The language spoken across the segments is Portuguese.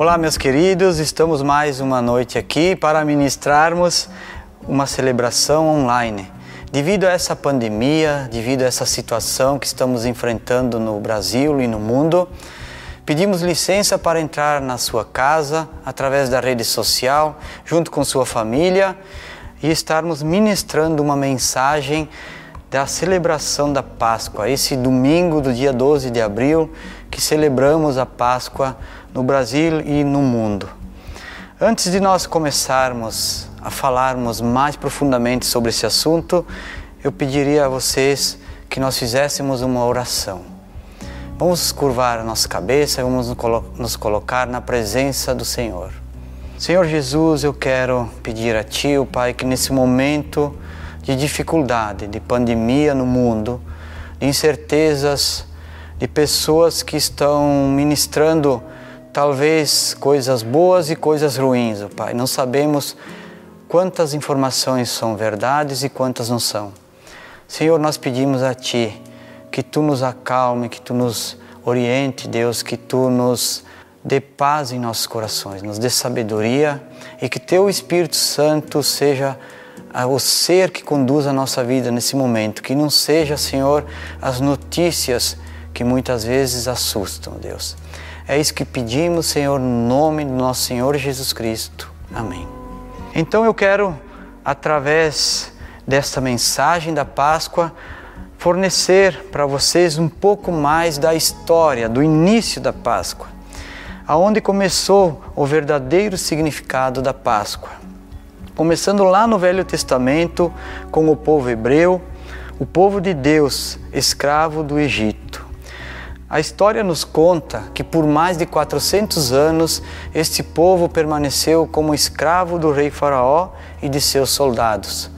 Olá, meus queridos, estamos mais uma noite aqui para ministrarmos uma celebração online. Devido a essa pandemia, devido a essa situação que estamos enfrentando no Brasil e no mundo, pedimos licença para entrar na sua casa através da rede social, junto com sua família, e estarmos ministrando uma mensagem da celebração da Páscoa, esse domingo do dia 12 de abril, que celebramos a Páscoa no Brasil e no mundo. Antes de nós começarmos a falarmos mais profundamente sobre esse assunto, eu pediria a vocês que nós fizéssemos uma oração. Vamos curvar a nossa cabeça vamos nos colocar na presença do Senhor. Senhor Jesus, eu quero pedir a Ti, o Pai, que nesse momento de dificuldade, de pandemia no mundo, de incertezas, de pessoas que estão ministrando talvez coisas boas e coisas ruins, Pai. Não sabemos quantas informações são verdades e quantas não são. Senhor, nós pedimos a Ti que Tu nos acalme, que Tu nos oriente, Deus, que Tu nos dê paz em nossos corações, nos dê sabedoria e que Teu Espírito Santo seja o ser que conduz a nossa vida nesse momento, que não seja, Senhor, as notícias que muitas vezes assustam, Deus. É isso que pedimos, Senhor, no nome do nosso Senhor Jesus Cristo. Amém. Então eu quero, através desta mensagem da Páscoa, fornecer para vocês um pouco mais da história, do início da Páscoa, aonde começou o verdadeiro significado da Páscoa. Começando lá no Velho Testamento com o povo hebreu, o povo de Deus, escravo do Egito. A história nos conta que por mais de 400 anos este povo permaneceu como escravo do rei Faraó e de seus soldados.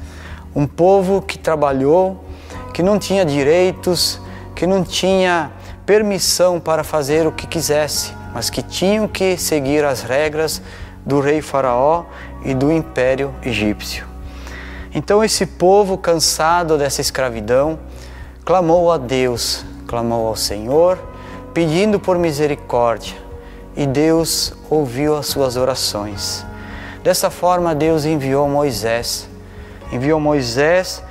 Um povo que trabalhou, que não tinha direitos, que não tinha permissão para fazer o que quisesse, mas que tinham que seguir as regras do rei Faraó e do império egípcio. Então esse povo cansado dessa escravidão clamou a Deus clamou ao Senhor, pedindo por misericórdia, e Deus ouviu as suas orações. Dessa forma, Deus enviou Moisés, enviou Moisés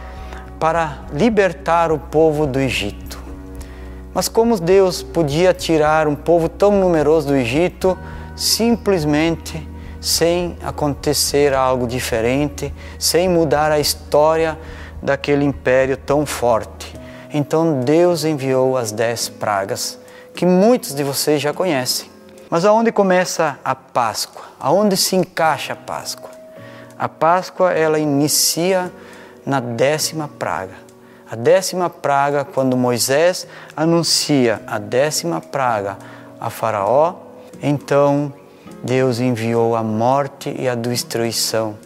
para libertar o povo do Egito. Mas como Deus podia tirar um povo tão numeroso do Egito simplesmente sem acontecer algo diferente, sem mudar a história daquele império tão forte? Então Deus enviou as dez pragas, que muitos de vocês já conhecem. Mas aonde começa a Páscoa? Aonde se encaixa a Páscoa? A Páscoa ela inicia na décima praga. A décima praga, quando Moisés anuncia a décima praga a Faraó, então Deus enviou a morte e a destruição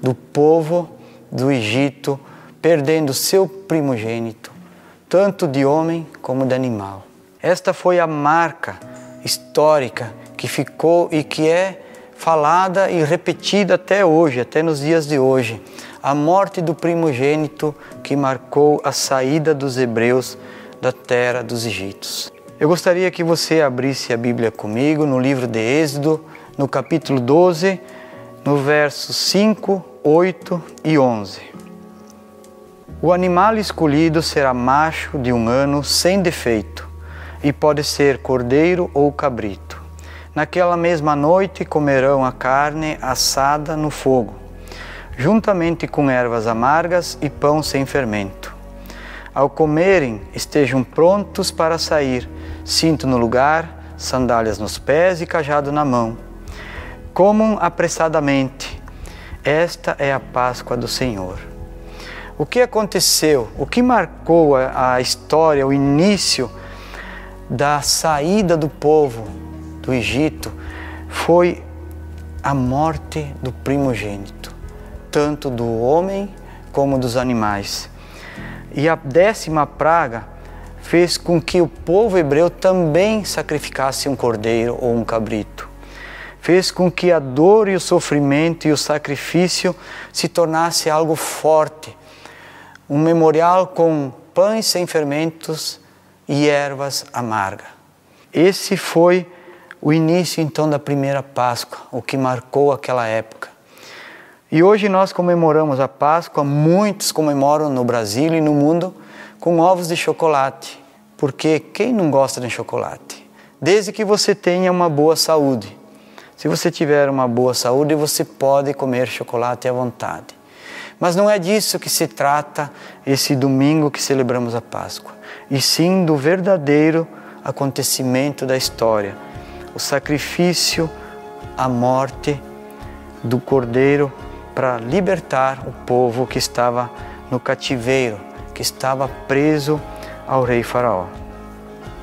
do povo do Egito, perdendo seu primogênito tanto de homem como de animal. Esta foi a marca histórica que ficou e que é falada e repetida até hoje, até nos dias de hoje. A morte do primogênito que marcou a saída dos hebreus da terra dos Egípcios. Eu gostaria que você abrisse a Bíblia comigo no livro de Êxodo, no capítulo 12, no versos 5, 8 e 11. O animal escolhido será macho de um ano sem defeito, e pode ser cordeiro ou cabrito. Naquela mesma noite comerão a carne assada no fogo, juntamente com ervas amargas e pão sem fermento. Ao comerem, estejam prontos para sair, cinto no lugar, sandálias nos pés e cajado na mão. Comam apressadamente. Esta é a Páscoa do Senhor. O que aconteceu? O que marcou a, a história, o início da saída do povo do Egito foi a morte do primogênito, tanto do homem como dos animais. E a décima praga fez com que o povo hebreu também sacrificasse um cordeiro ou um cabrito. Fez com que a dor e o sofrimento e o sacrifício se tornasse algo forte um memorial com pães sem fermentos e ervas amargas. Esse foi o início então da primeira Páscoa, o que marcou aquela época. E hoje nós comemoramos a Páscoa, muitos comemoram no Brasil e no mundo com ovos de chocolate, porque quem não gosta de chocolate? Desde que você tenha uma boa saúde. Se você tiver uma boa saúde, você pode comer chocolate à vontade. Mas não é disso que se trata esse domingo que celebramos a Páscoa, e sim do verdadeiro acontecimento da história, o sacrifício, a morte do Cordeiro para libertar o povo que estava no cativeiro, que estava preso ao rei Faraó.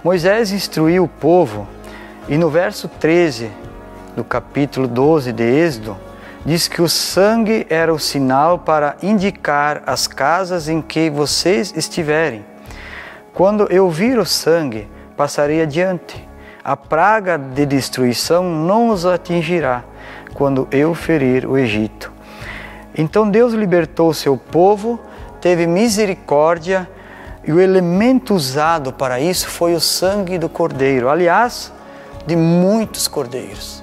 Moisés instruiu o povo e no verso 13 do capítulo 12 de Êxodo, diz que o sangue era o sinal para indicar as casas em que vocês estiverem. Quando eu vir o sangue, passarei adiante. A praga de destruição não os atingirá quando eu ferir o Egito. Então Deus libertou seu povo, teve misericórdia e o elemento usado para isso foi o sangue do cordeiro. Aliás, de muitos cordeiros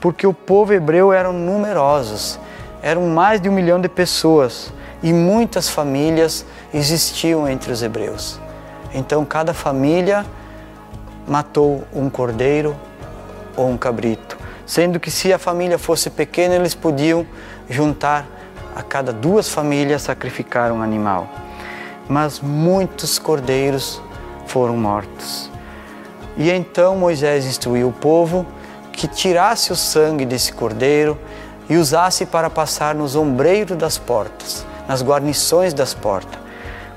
porque o povo hebreu eram numerosos, eram mais de um milhão de pessoas e muitas famílias existiam entre os hebreus. Então cada família matou um cordeiro ou um cabrito, sendo que se a família fosse pequena eles podiam juntar a cada duas famílias sacrificar um animal. Mas muitos cordeiros foram mortos. E então Moisés instruiu o povo que tirasse o sangue desse cordeiro e usasse para passar nos ombreiros das portas, nas guarnições das portas,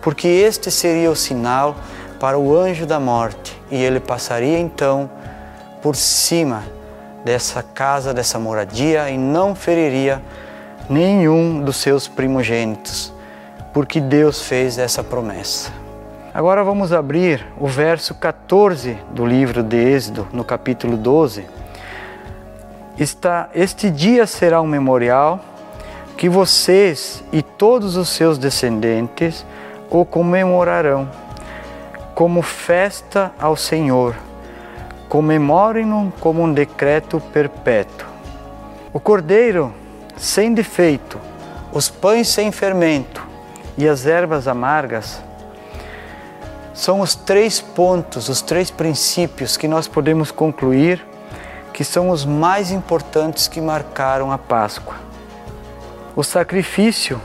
porque este seria o sinal para o anjo da morte, e ele passaria então por cima dessa casa, dessa moradia, e não feriria nenhum dos seus primogênitos, porque Deus fez essa promessa. Agora vamos abrir o verso 14 do livro de Êxodo, no capítulo 12 está este dia será um memorial que vocês e todos os seus descendentes o comemorarão como festa ao Senhor. Comemorem-no como um decreto perpétuo. O cordeiro sem defeito, os pães sem fermento e as ervas amargas são os três pontos, os três princípios que nós podemos concluir que são os mais importantes que marcaram a Páscoa. O sacrifício,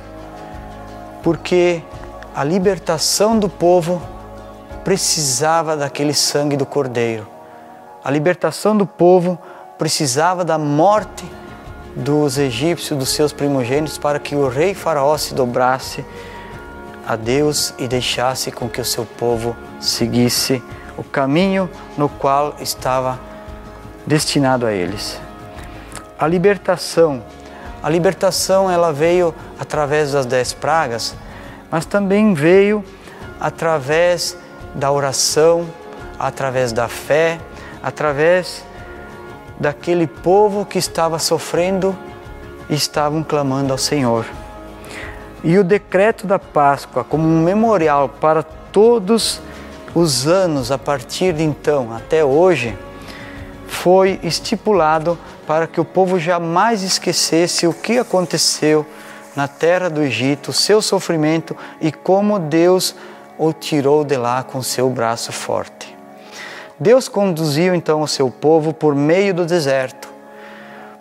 porque a libertação do povo precisava daquele sangue do Cordeiro. A libertação do povo precisava da morte dos egípcios, dos seus primogênitos, para que o rei Faraó se dobrasse a Deus e deixasse com que o seu povo seguisse o caminho no qual estava destinado a eles. A libertação, a libertação ela veio através das dez pragas, mas também veio através da oração, através da fé, através daquele povo que estava sofrendo e estavam clamando ao Senhor. E o decreto da Páscoa, como um memorial para todos os anos a partir de então até hoje, foi estipulado para que o povo jamais esquecesse o que aconteceu na terra do Egito, seu sofrimento e como Deus o tirou de lá com seu braço forte. Deus conduziu então o seu povo por meio do deserto,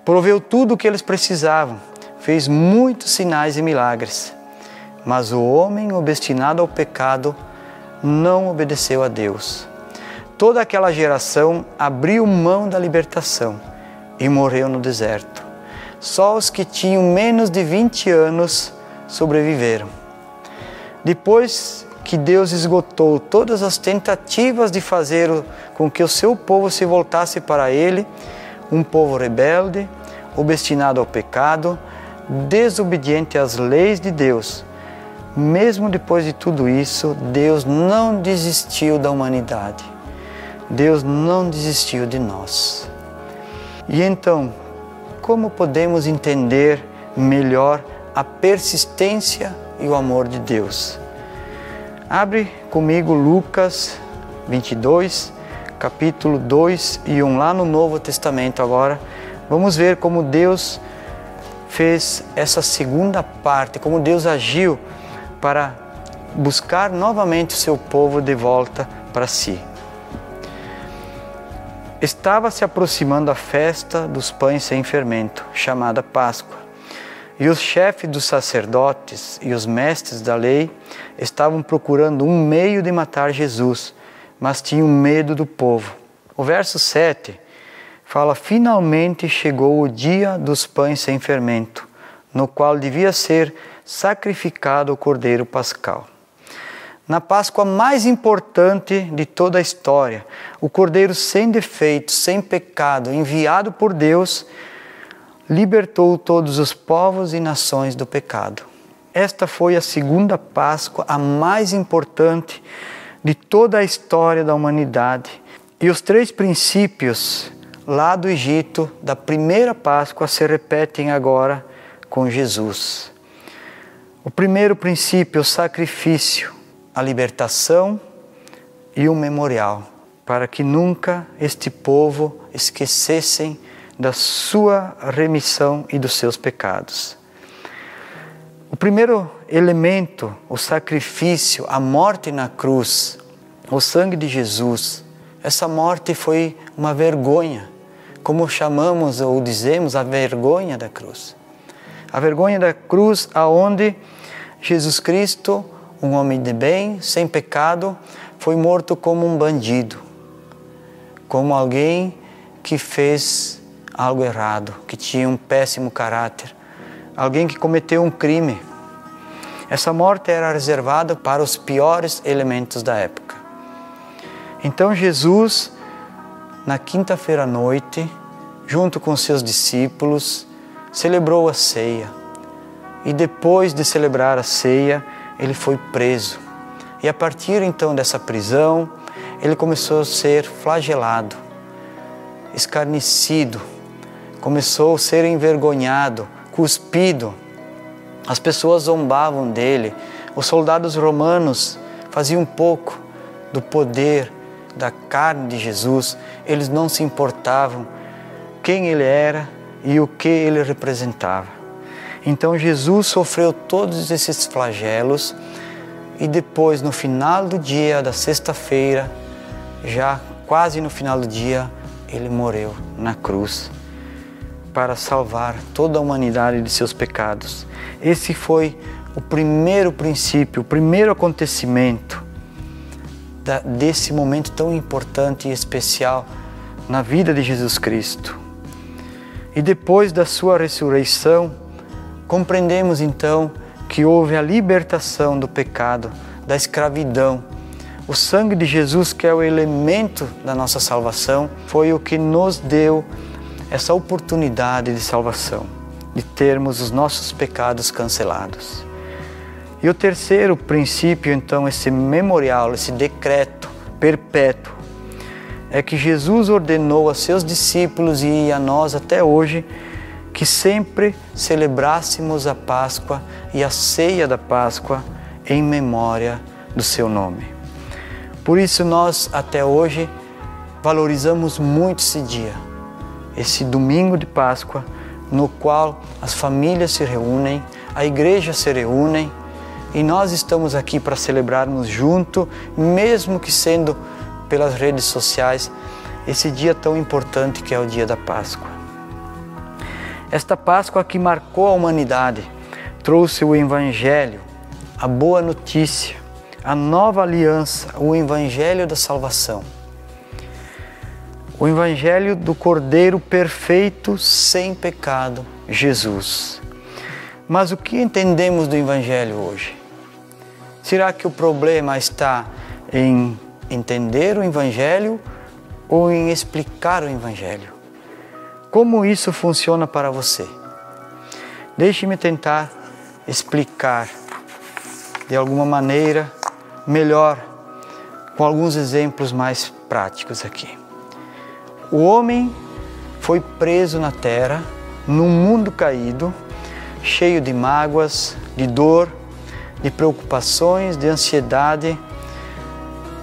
proveu tudo o que eles precisavam, fez muitos sinais e milagres. Mas o homem obstinado ao pecado não obedeceu a Deus toda aquela geração abriu mão da libertação e morreu no deserto. Só os que tinham menos de 20 anos sobreviveram. Depois que Deus esgotou todas as tentativas de fazer com que o seu povo se voltasse para Ele, um povo rebelde, obstinado ao pecado, desobediente às leis de Deus, mesmo depois de tudo isso, Deus não desistiu da humanidade Deus não desistiu de nós. E então, como podemos entender melhor a persistência e o amor de Deus? Abre comigo Lucas 22, capítulo 2 e 1, lá no Novo Testamento agora, vamos ver como Deus fez essa segunda parte, como Deus agiu para buscar novamente o seu povo de volta para si. Estava se aproximando a festa dos pães sem fermento, chamada Páscoa. E os chefes dos sacerdotes e os mestres da lei estavam procurando um meio de matar Jesus, mas tinham medo do povo. O verso 7 fala: Finalmente chegou o dia dos pães sem fermento, no qual devia ser sacrificado o cordeiro pascal na Páscoa mais importante de toda a história, o Cordeiro sem defeito, sem pecado, enviado por Deus, libertou todos os povos e nações do pecado. Esta foi a segunda Páscoa, a mais importante de toda a história da humanidade. E os três princípios lá do Egito, da primeira Páscoa, se repetem agora com Jesus. O primeiro princípio, o sacrifício a libertação e um memorial, para que nunca este povo esquecessem da sua remissão e dos seus pecados. O primeiro elemento, o sacrifício, a morte na cruz, o sangue de Jesus, essa morte foi uma vergonha, como chamamos ou dizemos a vergonha da cruz. A vergonha da cruz aonde Jesus Cristo um homem de bem, sem pecado, foi morto como um bandido, como alguém que fez algo errado, que tinha um péssimo caráter, alguém que cometeu um crime. Essa morte era reservada para os piores elementos da época. Então Jesus, na quinta-feira à noite, junto com seus discípulos, celebrou a ceia. E depois de celebrar a ceia, ele foi preso. E a partir então dessa prisão, ele começou a ser flagelado, escarnecido, começou a ser envergonhado, cuspido. As pessoas zombavam dele. Os soldados romanos faziam pouco do poder da carne de Jesus. Eles não se importavam quem ele era e o que ele representava. Então Jesus sofreu todos esses flagelos e depois, no final do dia da sexta-feira, já quase no final do dia, ele morreu na cruz para salvar toda a humanidade de seus pecados. Esse foi o primeiro princípio, o primeiro acontecimento desse momento tão importante e especial na vida de Jesus Cristo. E depois da sua ressurreição, Compreendemos então que houve a libertação do pecado, da escravidão. O sangue de Jesus, que é o elemento da nossa salvação, foi o que nos deu essa oportunidade de salvação, de termos os nossos pecados cancelados. E o terceiro princípio, então, esse memorial, esse decreto perpétuo, é que Jesus ordenou a seus discípulos e a nós até hoje que sempre celebrássemos a Páscoa e a ceia da Páscoa em memória do seu nome. Por isso, nós até hoje valorizamos muito esse dia, esse domingo de Páscoa, no qual as famílias se reúnem, a igreja se reúne e nós estamos aqui para celebrarmos junto, mesmo que sendo pelas redes sociais, esse dia tão importante que é o dia da Páscoa. Esta Páscoa que marcou a humanidade trouxe o Evangelho, a boa notícia, a nova aliança, o Evangelho da salvação. O Evangelho do Cordeiro perfeito, sem pecado, Jesus. Mas o que entendemos do Evangelho hoje? Será que o problema está em entender o Evangelho ou em explicar o Evangelho? Como isso funciona para você? Deixe-me tentar explicar de alguma maneira melhor, com alguns exemplos mais práticos aqui. O homem foi preso na terra, num mundo caído, cheio de mágoas, de dor, de preocupações, de ansiedade,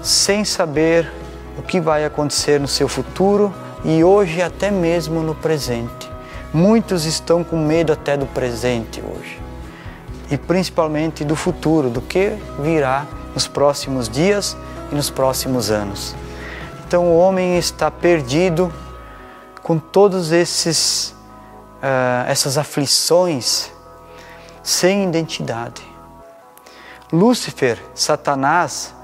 sem saber o que vai acontecer no seu futuro e hoje até mesmo no presente. Muitos estão com medo até do presente hoje e principalmente do futuro, do que virá nos próximos dias e nos próximos anos. Então o homem está perdido com todos esses uh, essas aflições sem identidade. Lúcifer, Satanás,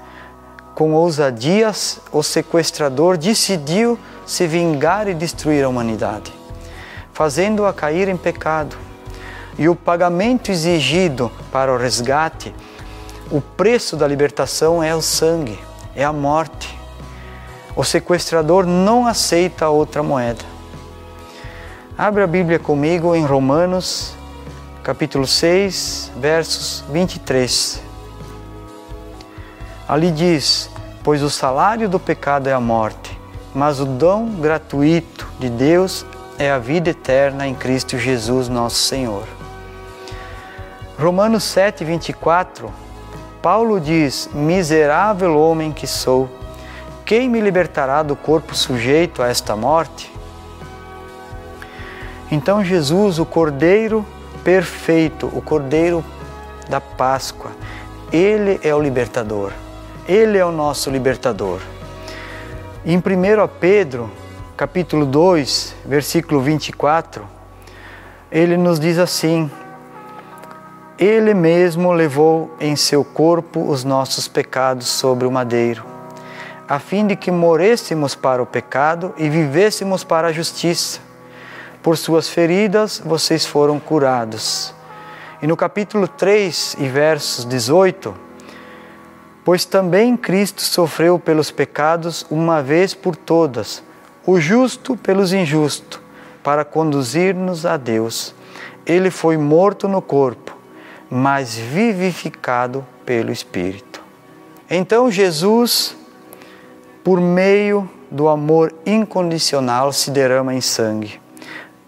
com ousadias, o sequestrador decidiu se vingar e destruir a humanidade, fazendo-a cair em pecado. E o pagamento exigido para o resgate, o preço da libertação é o sangue, é a morte. O sequestrador não aceita outra moeda. Abra a Bíblia comigo em Romanos, capítulo 6, versos 23. Ali diz: Pois o salário do pecado é a morte, mas o dom gratuito de Deus é a vida eterna em Cristo Jesus, nosso Senhor. Romanos 7, 24, Paulo diz: Miserável homem que sou, quem me libertará do corpo sujeito a esta morte? Então, Jesus, o Cordeiro perfeito, o Cordeiro da Páscoa, ele é o libertador. Ele é o nosso libertador. Em 1 Pedro, capítulo 2, versículo 24, ele nos diz assim: Ele mesmo levou em seu corpo os nossos pecados sobre o madeiro, a fim de que morêssemos para o pecado e vivêssemos para a justiça. Por suas feridas vocês foram curados. E no capítulo 3 e versos 18, Pois também Cristo sofreu pelos pecados uma vez por todas, o justo pelos injustos, para conduzir-nos a Deus. Ele foi morto no corpo, mas vivificado pelo Espírito. Então Jesus, por meio do amor incondicional, se derrama em sangue.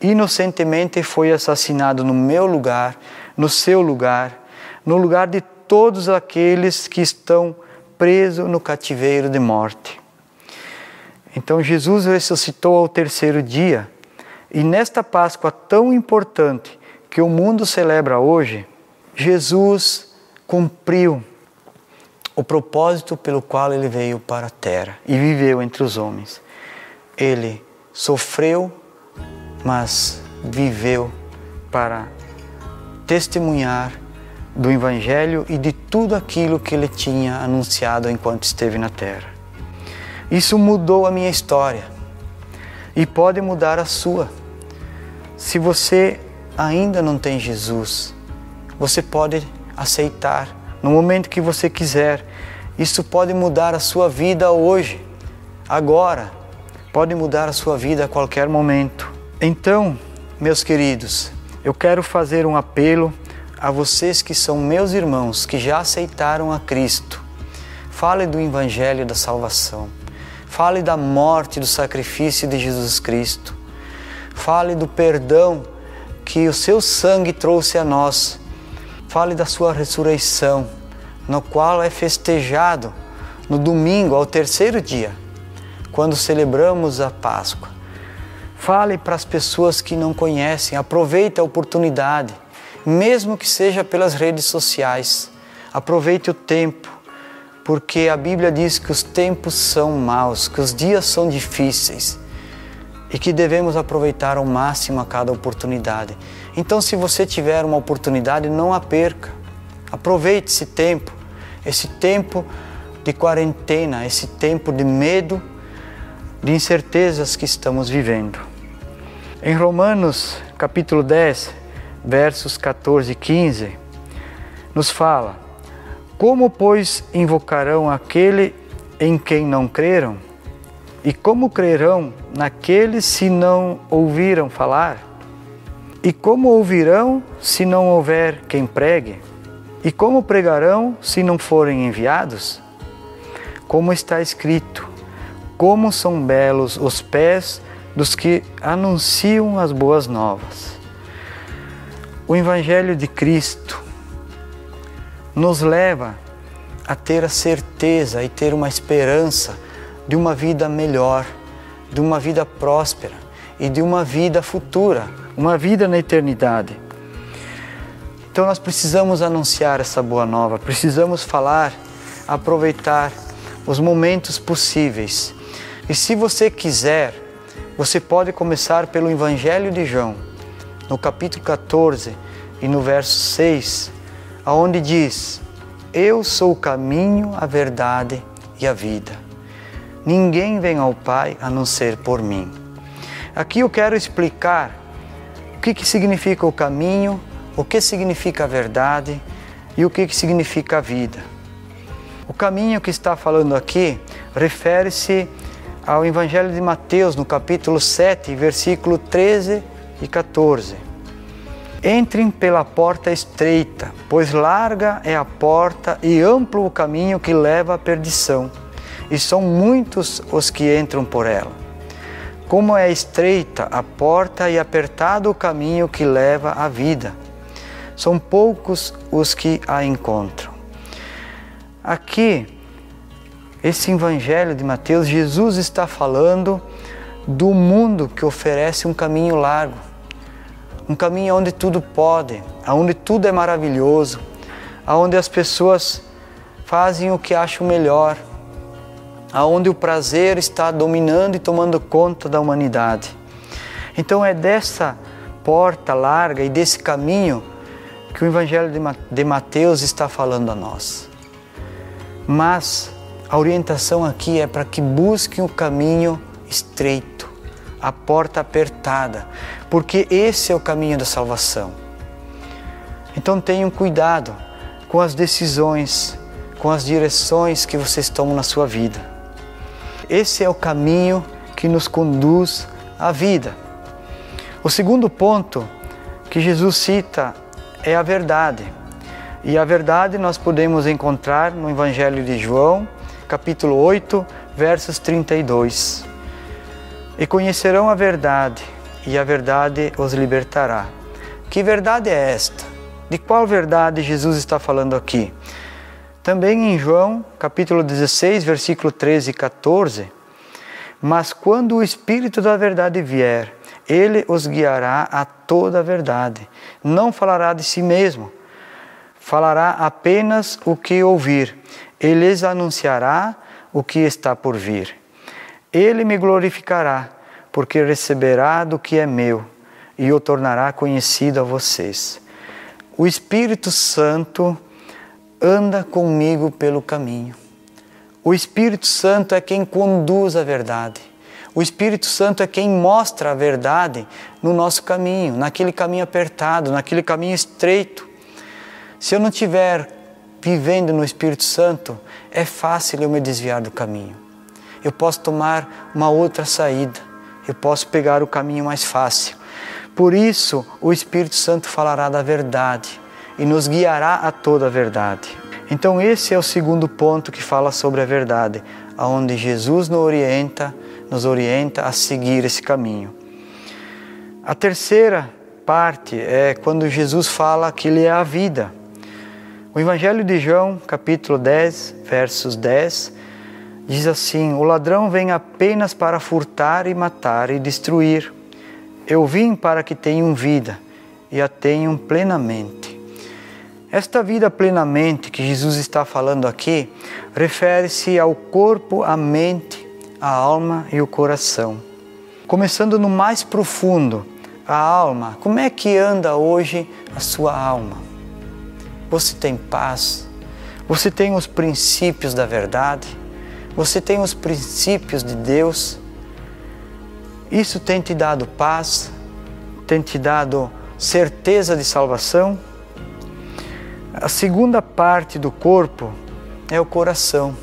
Inocentemente foi assassinado no meu lugar, no seu lugar, no lugar de todos aqueles que estão presos no cativeiro de morte. Então Jesus ressuscitou ao terceiro dia e nesta Páscoa tão importante que o mundo celebra hoje, Jesus cumpriu o propósito pelo qual ele veio para a terra e viveu entre os homens. Ele sofreu, mas viveu para testemunhar do Evangelho e de tudo aquilo que ele tinha anunciado enquanto esteve na terra. Isso mudou a minha história e pode mudar a sua. Se você ainda não tem Jesus, você pode aceitar no momento que você quiser. Isso pode mudar a sua vida hoje, agora. Pode mudar a sua vida a qualquer momento. Então, meus queridos, eu quero fazer um apelo a vocês que são meus irmãos, que já aceitaram a Cristo. Fale do Evangelho da salvação. Fale da morte, do sacrifício de Jesus Cristo. Fale do perdão que o seu sangue trouxe a nós. Fale da sua ressurreição, no qual é festejado no domingo, ao terceiro dia, quando celebramos a Páscoa. Fale para as pessoas que não conhecem, aproveite a oportunidade mesmo que seja pelas redes sociais. Aproveite o tempo, porque a Bíblia diz que os tempos são maus, que os dias são difíceis e que devemos aproveitar ao máximo a cada oportunidade. Então, se você tiver uma oportunidade, não a perca. Aproveite esse tempo, esse tempo de quarentena, esse tempo de medo, de incertezas que estamos vivendo. Em Romanos, capítulo 10, versos 14 e 15, nos fala: Como, pois, invocarão aquele em quem não creram? E como crerão naquele se não ouviram falar? E como ouvirão se não houver quem pregue? E como pregarão se não forem enviados? Como está escrito: Como são belos os pés dos que anunciam as boas novas. O Evangelho de Cristo nos leva a ter a certeza e ter uma esperança de uma vida melhor, de uma vida próspera e de uma vida futura, uma vida na eternidade. Então nós precisamos anunciar essa boa nova, precisamos falar, aproveitar os momentos possíveis. E se você quiser, você pode começar pelo Evangelho de João, no capítulo 14 e no verso 6, aonde diz: Eu sou o caminho, a verdade e a vida. Ninguém vem ao Pai a não ser por mim. Aqui eu quero explicar o que, que significa o caminho, o que significa a verdade e o que, que significa a vida. O caminho que está falando aqui refere-se ao Evangelho de Mateus, no capítulo 7, versículo 13 e 14. Entrem pela porta estreita, pois larga é a porta e amplo o caminho que leva à perdição, e são muitos os que entram por ela. Como é estreita a porta e apertado o caminho que leva à vida, são poucos os que a encontram. Aqui, esse evangelho de Mateus, Jesus está falando do mundo que oferece um caminho largo, um caminho onde tudo pode, onde tudo é maravilhoso, onde as pessoas fazem o que acham melhor, aonde o prazer está dominando e tomando conta da humanidade. Então é dessa porta larga e desse caminho que o Evangelho de Mateus está falando a nós. Mas a orientação aqui é para que busquem o caminho estreito, a porta apertada, porque esse é o caminho da salvação. Então tenham cuidado com as decisões, com as direções que vocês tomam na sua vida. Esse é o caminho que nos conduz à vida. O segundo ponto que Jesus cita é a verdade. E a verdade nós podemos encontrar no Evangelho de João, capítulo 8, versos 32. E conhecerão a verdade, e a verdade os libertará. Que verdade é esta? De qual verdade Jesus está falando aqui? Também em João, capítulo 16, versículo 13 e 14. Mas quando o Espírito da verdade vier, ele os guiará a toda a verdade. Não falará de si mesmo falará apenas o que ouvir, ele lhes anunciará o que está por vir. Ele me glorificará, porque receberá do que é meu e o tornará conhecido a vocês. O Espírito Santo anda comigo pelo caminho. O Espírito Santo é quem conduz a verdade. O Espírito Santo é quem mostra a verdade no nosso caminho, naquele caminho apertado, naquele caminho estreito. Se eu não estiver vivendo no Espírito Santo, é fácil eu me desviar do caminho. Eu posso tomar uma outra saída, eu posso pegar o caminho mais fácil. Por isso, o Espírito Santo falará da verdade e nos guiará a toda a verdade. Então, esse é o segundo ponto que fala sobre a verdade, aonde Jesus nos orienta, nos orienta a seguir esse caminho. A terceira parte é quando Jesus fala que Ele é a vida. O Evangelho de João, capítulo 10, versos 10, diz assim: O ladrão vem apenas para furtar e matar e destruir. Eu vim para que tenham vida e a tenham plenamente. Esta vida plenamente que Jesus está falando aqui refere-se ao corpo, à mente, à alma e o coração. Começando no mais profundo, a alma. Como é que anda hoje a sua alma? Você tem paz? Você tem os princípios da verdade? Você tem os princípios de Deus? Isso tem te dado paz? Tem te dado certeza de salvação? A segunda parte do corpo é o coração.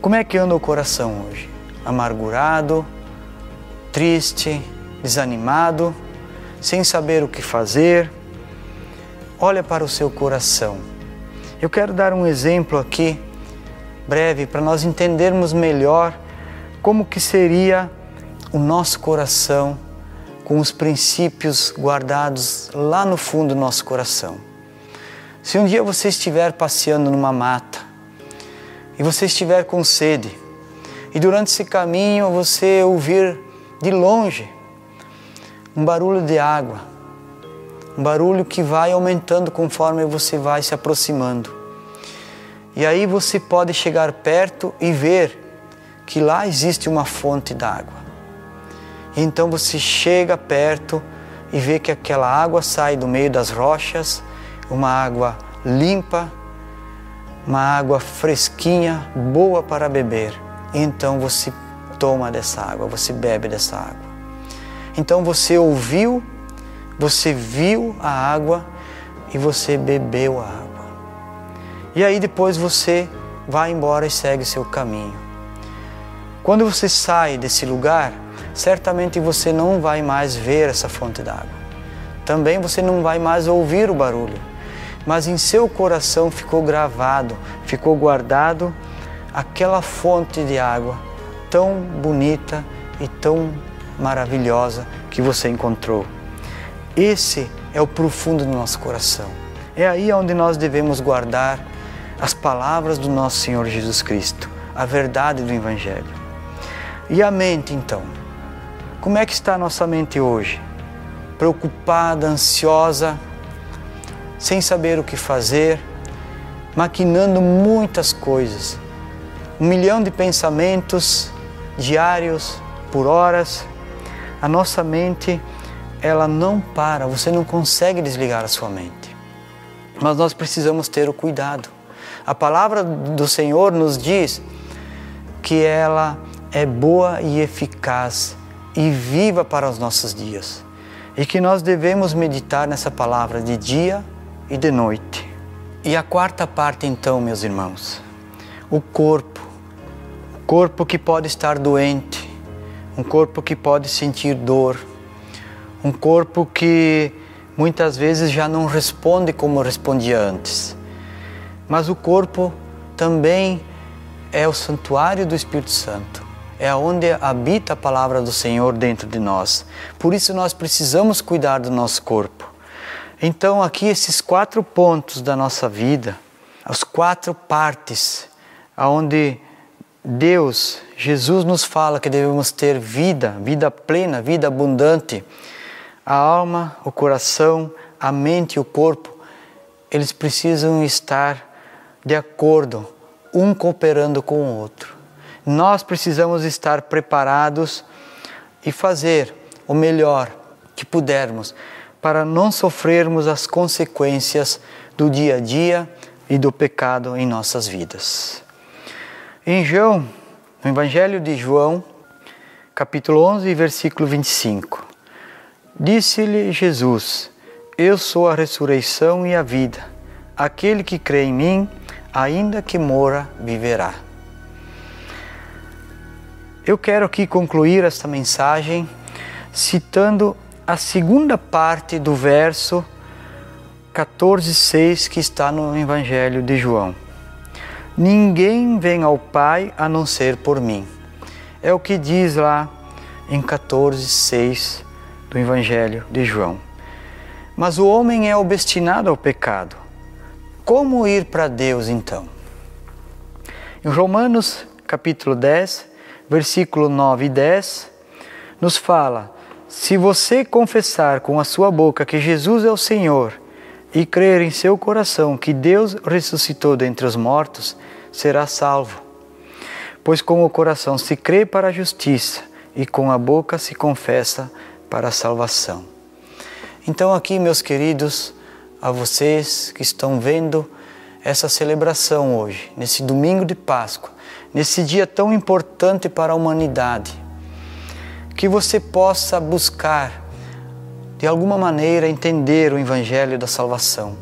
Como é que anda o coração hoje? Amargurado, triste, desanimado, sem saber o que fazer, olha para o seu coração. Eu quero dar um exemplo aqui, breve, para nós entendermos melhor como que seria o nosso coração com os princípios guardados lá no fundo do nosso coração. Se um dia você estiver passeando numa mata e você estiver com sede e durante esse caminho você ouvir de longe um barulho de água, um barulho que vai aumentando conforme você vai se aproximando. E aí você pode chegar perto e ver que lá existe uma fonte d'água. Então você chega perto e vê que aquela água sai do meio das rochas, uma água limpa, uma água fresquinha, boa para beber. Então você toma dessa água, você bebe dessa água. Então você ouviu, você viu a água e você bebeu a água. E aí depois você vai embora e segue seu caminho. Quando você sai desse lugar, certamente você não vai mais ver essa fonte d'água. Também você não vai mais ouvir o barulho, mas em seu coração ficou gravado, ficou guardado aquela fonte de água tão bonita e tão maravilhosa que você encontrou. Esse é o profundo do nosso coração. É aí onde nós devemos guardar as palavras do nosso Senhor Jesus Cristo, a verdade do Evangelho. E a mente, então? Como é que está a nossa mente hoje? Preocupada, ansiosa, sem saber o que fazer, maquinando muitas coisas, um milhão de pensamentos diários, por horas. A nossa mente, ela não para, você não consegue desligar a sua mente. Mas nós precisamos ter o cuidado. A palavra do Senhor nos diz que ela é boa e eficaz e viva para os nossos dias. E que nós devemos meditar nessa palavra de dia e de noite. E a quarta parte, então, meus irmãos, o corpo. O corpo que pode estar doente, um corpo que pode sentir dor, um corpo que muitas vezes já não responde como respondia antes. Mas o corpo também é o santuário do Espírito Santo é onde habita a palavra do Senhor dentro de nós. Por isso nós precisamos cuidar do nosso corpo. Então, aqui esses quatro pontos da nossa vida, as quatro partes aonde Deus, Jesus nos fala que devemos ter vida, vida plena, vida abundante. A alma, o coração, a mente e o corpo, eles precisam estar de acordo, um cooperando com o outro nós precisamos estar preparados e fazer o melhor que pudermos para não sofrermos as consequências do dia a dia e do pecado em nossas vidas. Em João, no Evangelho de João, capítulo 11, versículo 25, disse-lhe Jesus: Eu sou a ressurreição e a vida. Aquele que crê em mim, ainda que mora, viverá. Eu quero aqui concluir esta mensagem citando a segunda parte do verso 14,6 que está no Evangelho de João. Ninguém vem ao Pai a não ser por mim. É o que diz lá em 14,6 do Evangelho de João. Mas o homem é obstinado ao pecado. Como ir para Deus então? Em Romanos capítulo 10, versículo 9 e 10, nos fala: Se você confessar com a sua boca que Jesus é o Senhor e crer em seu coração que Deus ressuscitou dentre os mortos, será salvo. Pois com o coração se crê para a justiça e com a boca se confessa para a salvação. Então, aqui, meus queridos, a vocês que estão vendo essa celebração hoje, nesse domingo de Páscoa, nesse dia tão importante para a humanidade, que você possa buscar, de alguma maneira, entender o Evangelho da salvação.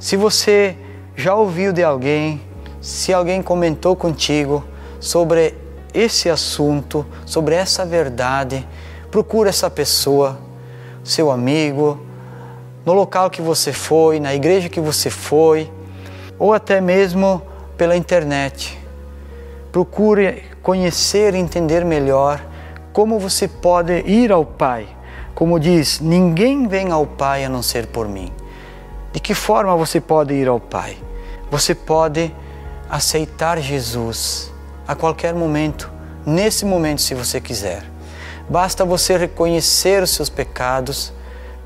Se você já ouviu de alguém, se alguém comentou contigo sobre esse assunto, sobre essa verdade, procura essa pessoa, seu amigo, no local que você foi, na igreja que você foi, ou até mesmo pela internet procure conhecer e entender melhor como você pode ir ao Pai. Como diz, ninguém vem ao Pai a não ser por mim. De que forma você pode ir ao Pai? Você pode aceitar Jesus a qualquer momento, nesse momento, se você quiser. Basta você reconhecer os seus pecados,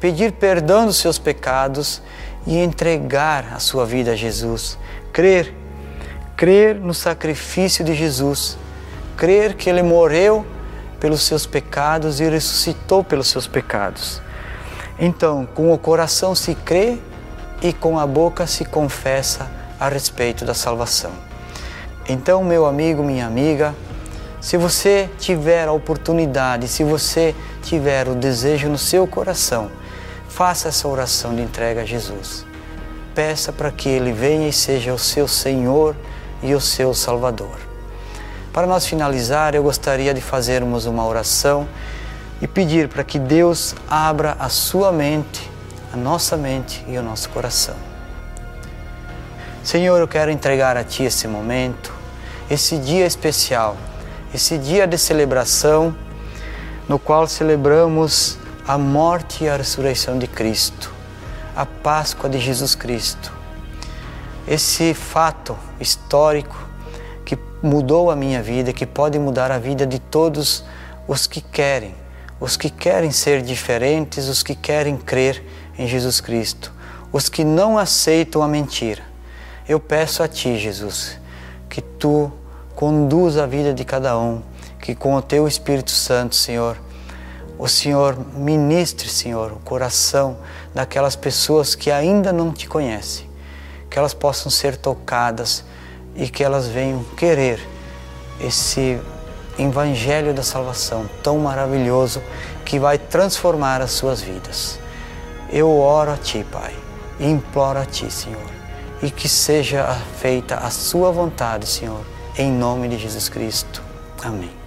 pedir perdão dos seus pecados e entregar a sua vida a Jesus. Crer, crer no sacrifício de Jesus, crer que Ele morreu pelos seus pecados e ressuscitou pelos seus pecados. Então, com o coração se crê e com a boca se confessa a respeito da salvação. Então, meu amigo, minha amiga, se você tiver a oportunidade, se você tiver o desejo no seu coração, faça essa oração de entrega a Jesus. Peça para que Ele venha e seja o seu Senhor e o seu Salvador. Para nós finalizar, eu gostaria de fazermos uma oração e pedir para que Deus abra a sua mente, a nossa mente e o nosso coração. Senhor, eu quero entregar a Ti esse momento, esse dia especial, esse dia de celebração no qual celebramos a morte e a ressurreição de Cristo, a Páscoa de Jesus Cristo. Esse fato histórico que mudou a minha vida, que pode mudar a vida de todos os que querem os que querem ser diferentes, os que querem crer em Jesus Cristo, os que não aceitam a mentira. Eu peço a Ti, Jesus, que Tu conduza a vida de cada um, que com o Teu Espírito Santo, Senhor, o Senhor ministre, Senhor, o coração daquelas pessoas que ainda não Te conhecem, que elas possam ser tocadas e que elas venham querer esse Evangelho da salvação tão maravilhoso que vai transformar as suas vidas. Eu oro a Ti, Pai, e imploro a Ti, Senhor, e que seja feita a Sua vontade, Senhor, em nome de Jesus Cristo. Amém.